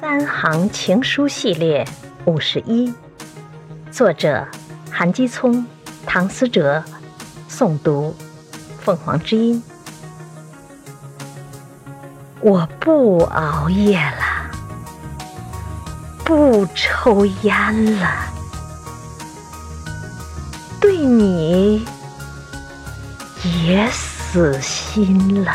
三行情书系列五十一，作者韩基聪、唐思哲，诵读凤凰之音。我不熬夜了，不抽烟了，对你也死心了。